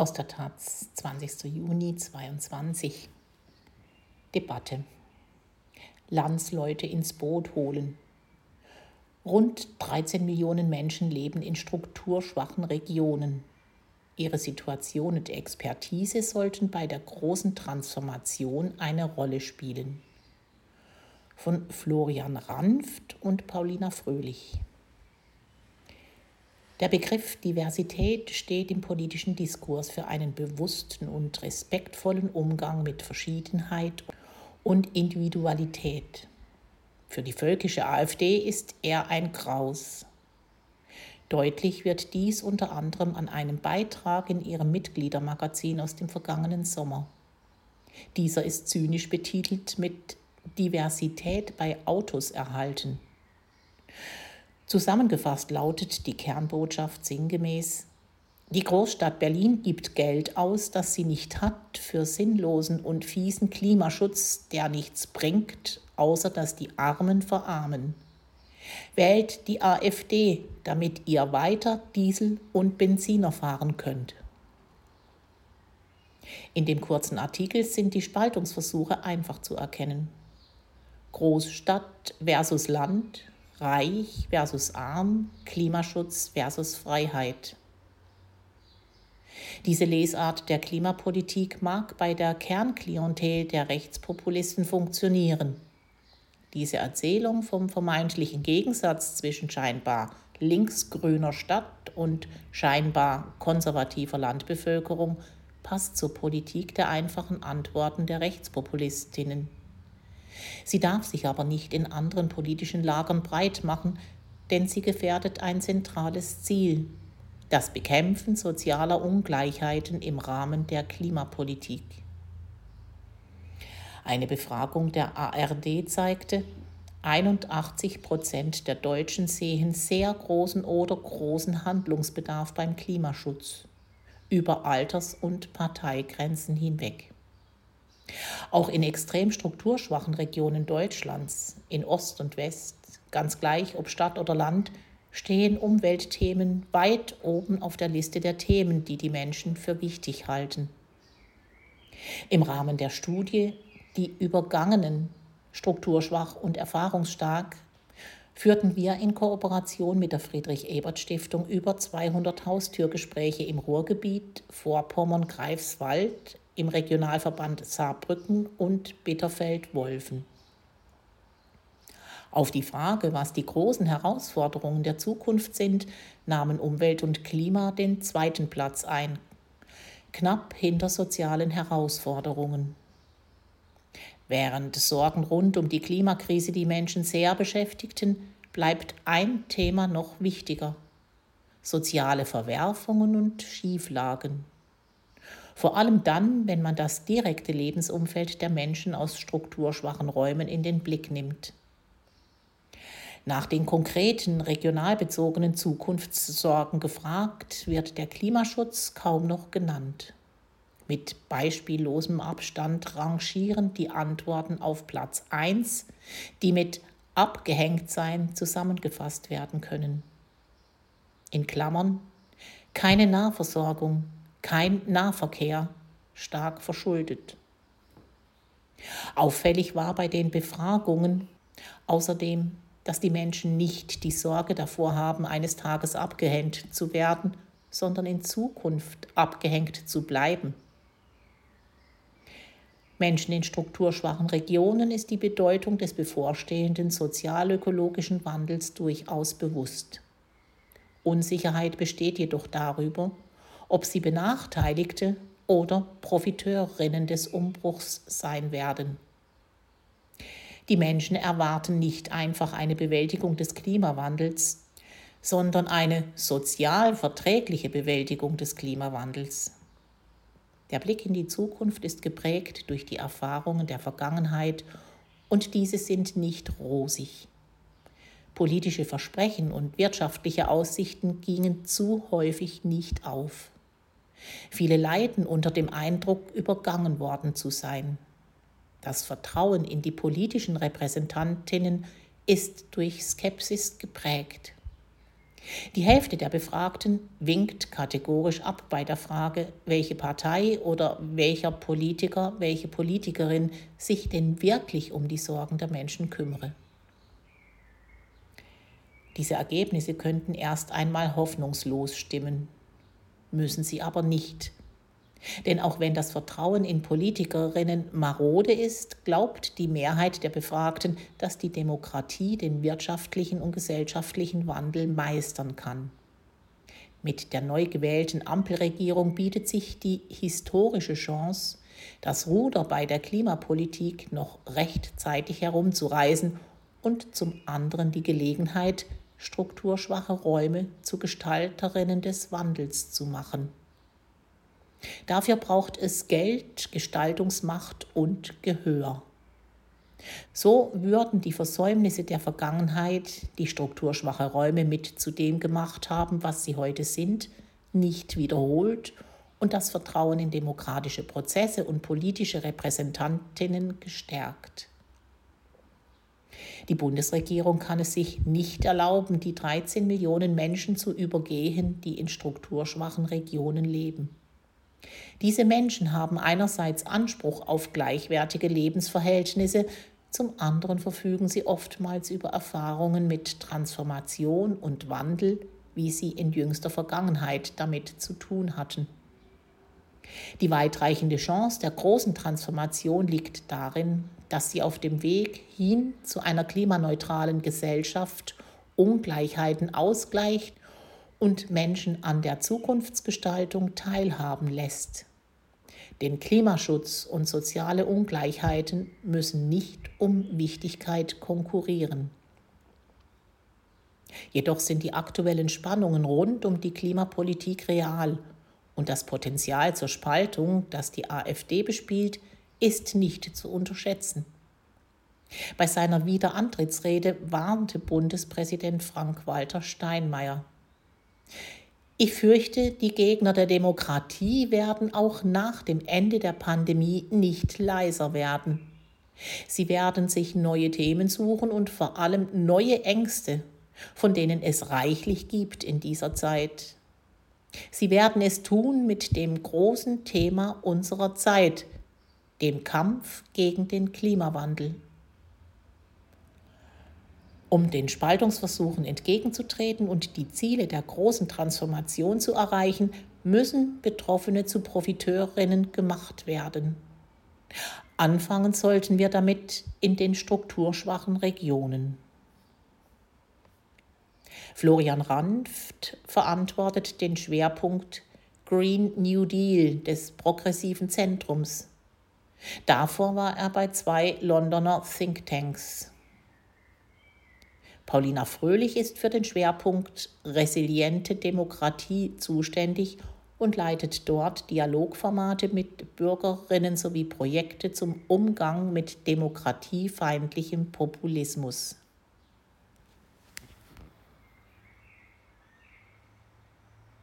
Aus der Taz, 20. Juni 22. Debatte. Landsleute ins Boot holen. Rund 13 Millionen Menschen leben in strukturschwachen Regionen. Ihre Situation und Expertise sollten bei der großen Transformation eine Rolle spielen. Von Florian Ranft und Paulina Fröhlich. Der Begriff Diversität steht im politischen Diskurs für einen bewussten und respektvollen Umgang mit Verschiedenheit und Individualität. Für die völkische AfD ist er ein Graus. Deutlich wird dies unter anderem an einem Beitrag in ihrem Mitgliedermagazin aus dem vergangenen Sommer. Dieser ist zynisch betitelt mit Diversität bei Autos erhalten. Zusammengefasst lautet die Kernbotschaft sinngemäß, die Großstadt Berlin gibt Geld aus, das sie nicht hat, für sinnlosen und fiesen Klimaschutz, der nichts bringt, außer dass die Armen verarmen. Wählt die AfD, damit ihr weiter Diesel und Benziner fahren könnt. In dem kurzen Artikel sind die Spaltungsversuche einfach zu erkennen. Großstadt versus Land, Reich versus Arm, Klimaschutz versus Freiheit. Diese Lesart der Klimapolitik mag bei der Kernklientel der Rechtspopulisten funktionieren. Diese Erzählung vom vermeintlichen Gegensatz zwischen scheinbar linksgrüner Stadt und scheinbar konservativer Landbevölkerung passt zur Politik der einfachen Antworten der Rechtspopulistinnen. Sie darf sich aber nicht in anderen politischen Lagern breit machen, denn sie gefährdet ein zentrales Ziel, das Bekämpfen sozialer Ungleichheiten im Rahmen der Klimapolitik. Eine Befragung der ARD zeigte, 81 Prozent der Deutschen sehen sehr großen oder großen Handlungsbedarf beim Klimaschutz über Alters- und Parteigrenzen hinweg. Auch in extrem strukturschwachen Regionen Deutschlands, in Ost und West, ganz gleich ob Stadt oder Land, stehen Umweltthemen weit oben auf der Liste der Themen, die die Menschen für wichtig halten. Im Rahmen der Studie Die Übergangenen, strukturschwach und erfahrungsstark, führten wir in Kooperation mit der Friedrich-Ebert-Stiftung über 200 Haustürgespräche im Ruhrgebiet, Vorpommern-Greifswald, im Regionalverband Saarbrücken und Bitterfeld-Wolfen. Auf die Frage, was die großen Herausforderungen der Zukunft sind, nahmen Umwelt und Klima den zweiten Platz ein, knapp hinter sozialen Herausforderungen. Während Sorgen rund um die Klimakrise die Menschen sehr beschäftigten, bleibt ein Thema noch wichtiger soziale Verwerfungen und Schieflagen. Vor allem dann, wenn man das direkte Lebensumfeld der Menschen aus strukturschwachen Räumen in den Blick nimmt. Nach den konkreten, regionalbezogenen Zukunftssorgen gefragt, wird der Klimaschutz kaum noch genannt. Mit beispiellosem Abstand rangieren die Antworten auf Platz 1, die mit Abgehängtsein zusammengefasst werden können. In Klammern keine Nahversorgung, kein Nahverkehr, stark verschuldet. Auffällig war bei den Befragungen außerdem, dass die Menschen nicht die Sorge davor haben, eines Tages abgehängt zu werden, sondern in Zukunft abgehängt zu bleiben. Menschen in strukturschwachen Regionen ist die Bedeutung des bevorstehenden sozialökologischen Wandels durchaus bewusst. Unsicherheit besteht jedoch darüber, ob sie Benachteiligte oder Profiteurinnen des Umbruchs sein werden. Die Menschen erwarten nicht einfach eine Bewältigung des Klimawandels, sondern eine sozial verträgliche Bewältigung des Klimawandels. Der Blick in die Zukunft ist geprägt durch die Erfahrungen der Vergangenheit und diese sind nicht rosig. Politische Versprechen und wirtschaftliche Aussichten gingen zu häufig nicht auf. Viele leiden unter dem Eindruck, übergangen worden zu sein. Das Vertrauen in die politischen Repräsentantinnen ist durch Skepsis geprägt. Die Hälfte der Befragten winkt kategorisch ab bei der Frage, welche Partei oder welcher Politiker, welche Politikerin sich denn wirklich um die Sorgen der Menschen kümmere. Diese Ergebnisse könnten erst einmal hoffnungslos stimmen, müssen sie aber nicht. Denn auch wenn das Vertrauen in Politikerinnen marode ist, glaubt die Mehrheit der Befragten, dass die Demokratie den wirtschaftlichen und gesellschaftlichen Wandel meistern kann. Mit der neu gewählten Ampelregierung bietet sich die historische Chance, das Ruder bei der Klimapolitik noch rechtzeitig herumzureißen und zum anderen die Gelegenheit, strukturschwache Räume zu Gestalterinnen des Wandels zu machen. Dafür braucht es Geld, Gestaltungsmacht und Gehör. So würden die Versäumnisse der Vergangenheit, die strukturschwache Räume mit zu dem gemacht haben, was sie heute sind, nicht wiederholt und das Vertrauen in demokratische Prozesse und politische Repräsentantinnen gestärkt. Die Bundesregierung kann es sich nicht erlauben, die 13 Millionen Menschen zu übergehen, die in strukturschwachen Regionen leben. Diese Menschen haben einerseits Anspruch auf gleichwertige Lebensverhältnisse, zum anderen verfügen sie oftmals über Erfahrungen mit Transformation und Wandel, wie sie in jüngster Vergangenheit damit zu tun hatten. Die weitreichende Chance der großen Transformation liegt darin, dass sie auf dem Weg hin zu einer klimaneutralen Gesellschaft Ungleichheiten ausgleicht und Menschen an der Zukunftsgestaltung teilhaben lässt. Denn Klimaschutz und soziale Ungleichheiten müssen nicht um Wichtigkeit konkurrieren. Jedoch sind die aktuellen Spannungen rund um die Klimapolitik real und das Potenzial zur Spaltung, das die AfD bespielt, ist nicht zu unterschätzen. Bei seiner Wiederantrittsrede warnte Bundespräsident Frank-Walter Steinmeier. Ich fürchte, die Gegner der Demokratie werden auch nach dem Ende der Pandemie nicht leiser werden. Sie werden sich neue Themen suchen und vor allem neue Ängste, von denen es reichlich gibt in dieser Zeit. Sie werden es tun mit dem großen Thema unserer Zeit, dem Kampf gegen den Klimawandel. Um den Spaltungsversuchen entgegenzutreten und die Ziele der großen Transformation zu erreichen, müssen Betroffene zu Profiteurinnen gemacht werden. Anfangen sollten wir damit in den strukturschwachen Regionen. Florian Ranft verantwortet den Schwerpunkt Green New Deal des progressiven Zentrums. Davor war er bei zwei Londoner Thinktanks. Paulina Fröhlich ist für den Schwerpunkt Resiliente Demokratie zuständig und leitet dort Dialogformate mit Bürgerinnen sowie Projekte zum Umgang mit demokratiefeindlichem Populismus.